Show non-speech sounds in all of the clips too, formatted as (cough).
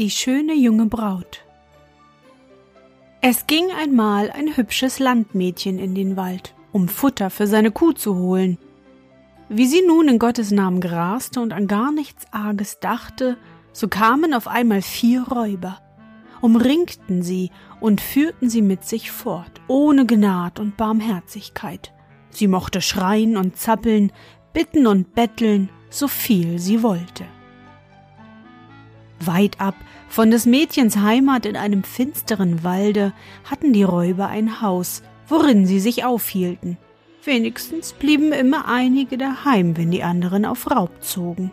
Die schöne junge Braut. Es ging einmal ein hübsches Landmädchen in den Wald, um Futter für seine Kuh zu holen. Wie sie nun in Gottes Namen graste und an gar nichts Arges dachte, so kamen auf einmal vier Räuber, umringten sie und führten sie mit sich fort, ohne Gnad und Barmherzigkeit. Sie mochte schreien und zappeln, bitten und betteln, so viel sie wollte. Weit ab von des Mädchens Heimat in einem finsteren Walde hatten die Räuber ein Haus, worin sie sich aufhielten. Wenigstens blieben immer einige daheim, wenn die anderen auf Raub zogen.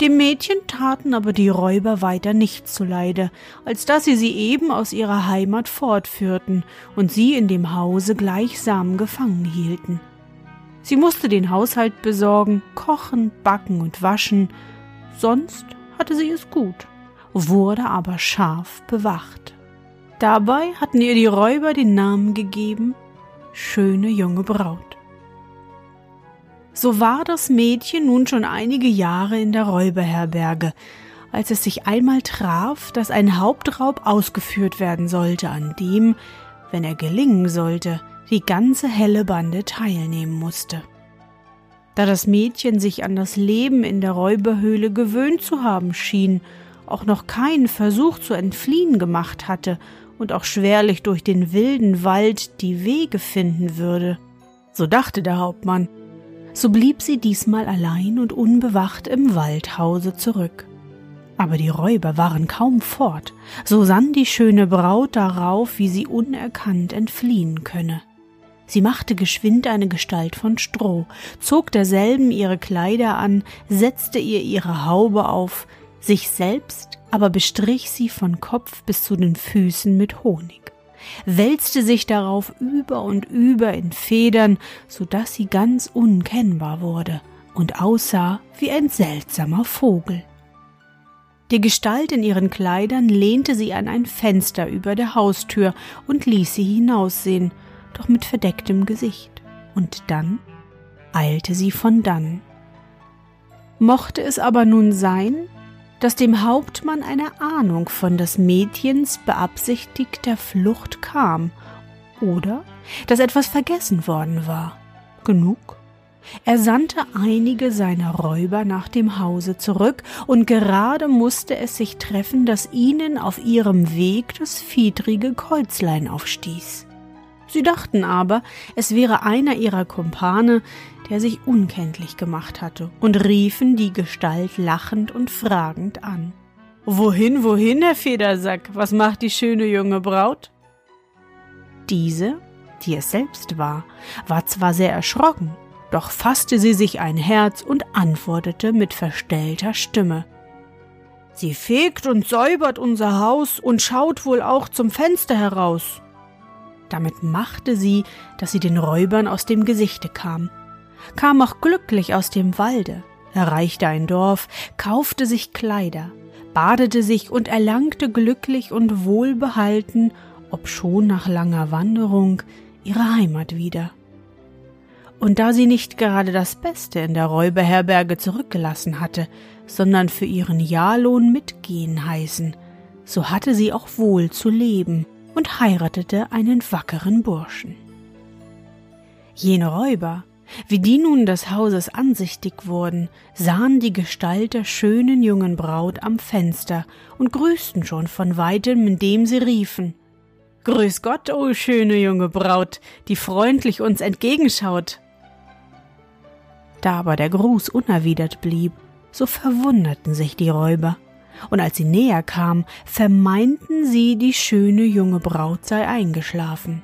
Dem Mädchen taten aber die Räuber weiter nicht zuleide, als dass sie sie eben aus ihrer Heimat fortführten und sie in dem Hause gleichsam gefangen hielten. Sie musste den Haushalt besorgen, kochen, backen und waschen, sonst hatte sie es gut, wurde aber scharf bewacht. Dabei hatten ihr die Räuber den Namen gegeben schöne junge Braut. So war das Mädchen nun schon einige Jahre in der Räuberherberge, als es sich einmal traf, dass ein Hauptraub ausgeführt werden sollte, an dem, wenn er gelingen sollte, die ganze helle Bande teilnehmen musste. Da das Mädchen sich an das Leben in der Räuberhöhle gewöhnt zu haben schien, auch noch keinen Versuch zu entfliehen gemacht hatte und auch schwerlich durch den wilden Wald die Wege finden würde. So dachte der Hauptmann. So blieb sie diesmal allein und unbewacht im Waldhause zurück. Aber die Räuber waren kaum fort, so sann die schöne Braut darauf, wie sie unerkannt entfliehen könne. Sie machte geschwind eine Gestalt von Stroh, zog derselben ihre Kleider an, setzte ihr ihre Haube auf, sich selbst aber bestrich sie von Kopf bis zu den Füßen mit Honig, wälzte sich darauf über und über in Federn, so dass sie ganz unkennbar wurde und aussah wie ein seltsamer Vogel. Die Gestalt in ihren Kleidern lehnte sie an ein Fenster über der Haustür und ließ sie hinaussehen, doch mit verdecktem Gesicht. Und dann eilte sie von dann. Mochte es aber nun sein, dass dem Hauptmann eine Ahnung von des Mädchens beabsichtigter Flucht kam, oder dass etwas vergessen worden war. Genug? Er sandte einige seiner Räuber nach dem Hause zurück, und gerade musste es sich treffen, dass ihnen auf ihrem Weg das fiedrige Käuzlein aufstieß. Sie dachten aber, es wäre einer ihrer Kumpane, der sich unkenntlich gemacht hatte, und riefen die Gestalt lachend und fragend an. Wohin, wohin, Herr Federsack? Was macht die schöne junge Braut? Diese, die es selbst war, war zwar sehr erschrocken, doch fasste sie sich ein Herz und antwortete mit verstellter Stimme. Sie fegt und säubert unser Haus und schaut wohl auch zum Fenster heraus. Damit machte sie, dass sie den Räubern aus dem Gesichte kam, kam auch glücklich aus dem Walde, erreichte ein Dorf, kaufte sich Kleider, badete sich und erlangte glücklich und wohlbehalten, obschon nach langer Wanderung, ihre Heimat wieder. Und da sie nicht gerade das Beste in der Räuberherberge zurückgelassen hatte, sondern für ihren Jahrlohn mitgehen heißen, so hatte sie auch wohl zu leben und heiratete einen wackeren Burschen. Jene Räuber, Wie die nun des Hauses ansichtig wurden, sahen die Gestalt der schönen jungen Braut am Fenster und grüßten schon von weitem, indem sie riefen Grüß Gott, o oh schöne junge Braut, die freundlich uns entgegenschaut. Da aber der Gruß unerwidert blieb, so verwunderten sich die Räuber, und als sie näher kamen, vermeinten sie, die schöne junge Braut sei eingeschlafen.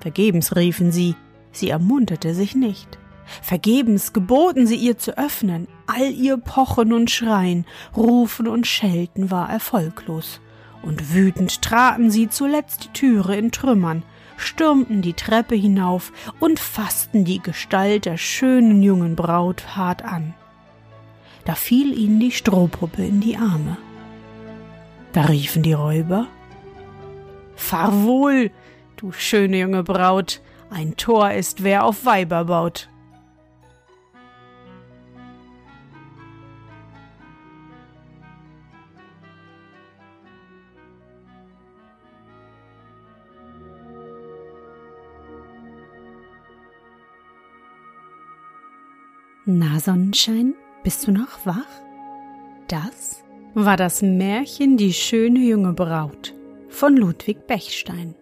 Vergebens riefen sie, sie ermunterte sich nicht. Vergebens geboten sie ihr zu öffnen, all ihr Pochen und Schreien, Rufen und Schelten war erfolglos, und wütend traten sie zuletzt die Türe in Trümmern, stürmten die Treppe hinauf und fassten die Gestalt der schönen jungen Braut hart an. Da fiel ihnen die Strohpuppe in die Arme. Da riefen die Räuber Fahr wohl, du schöne junge Braut, ein Tor ist, wer auf Weiber baut. Na, Sonnenschein, bist du noch wach? Das war das Märchen Die schöne junge Braut von Ludwig Bechstein.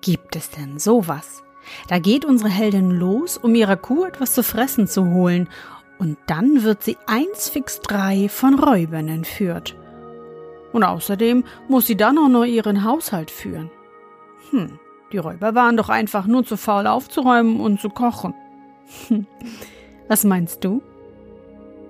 Gibt es denn sowas? Da geht unsere Heldin los, um ihrer Kuh etwas zu fressen zu holen, und dann wird sie eins fix drei von Räubern entführt. Und außerdem muss sie dann auch noch ihren Haushalt führen. Hm, die Räuber waren doch einfach nur zu faul aufzuräumen und zu kochen. (laughs) Was meinst du?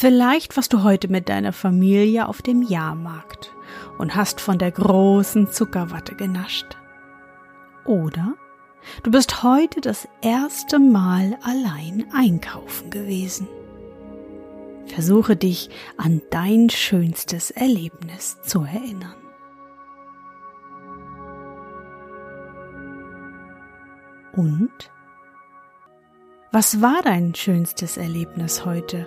Vielleicht warst du heute mit deiner Familie auf dem Jahrmarkt und hast von der großen Zuckerwatte genascht. Oder du bist heute das erste Mal allein einkaufen gewesen. Versuche dich an dein schönstes Erlebnis zu erinnern. Und? Was war dein schönstes Erlebnis heute?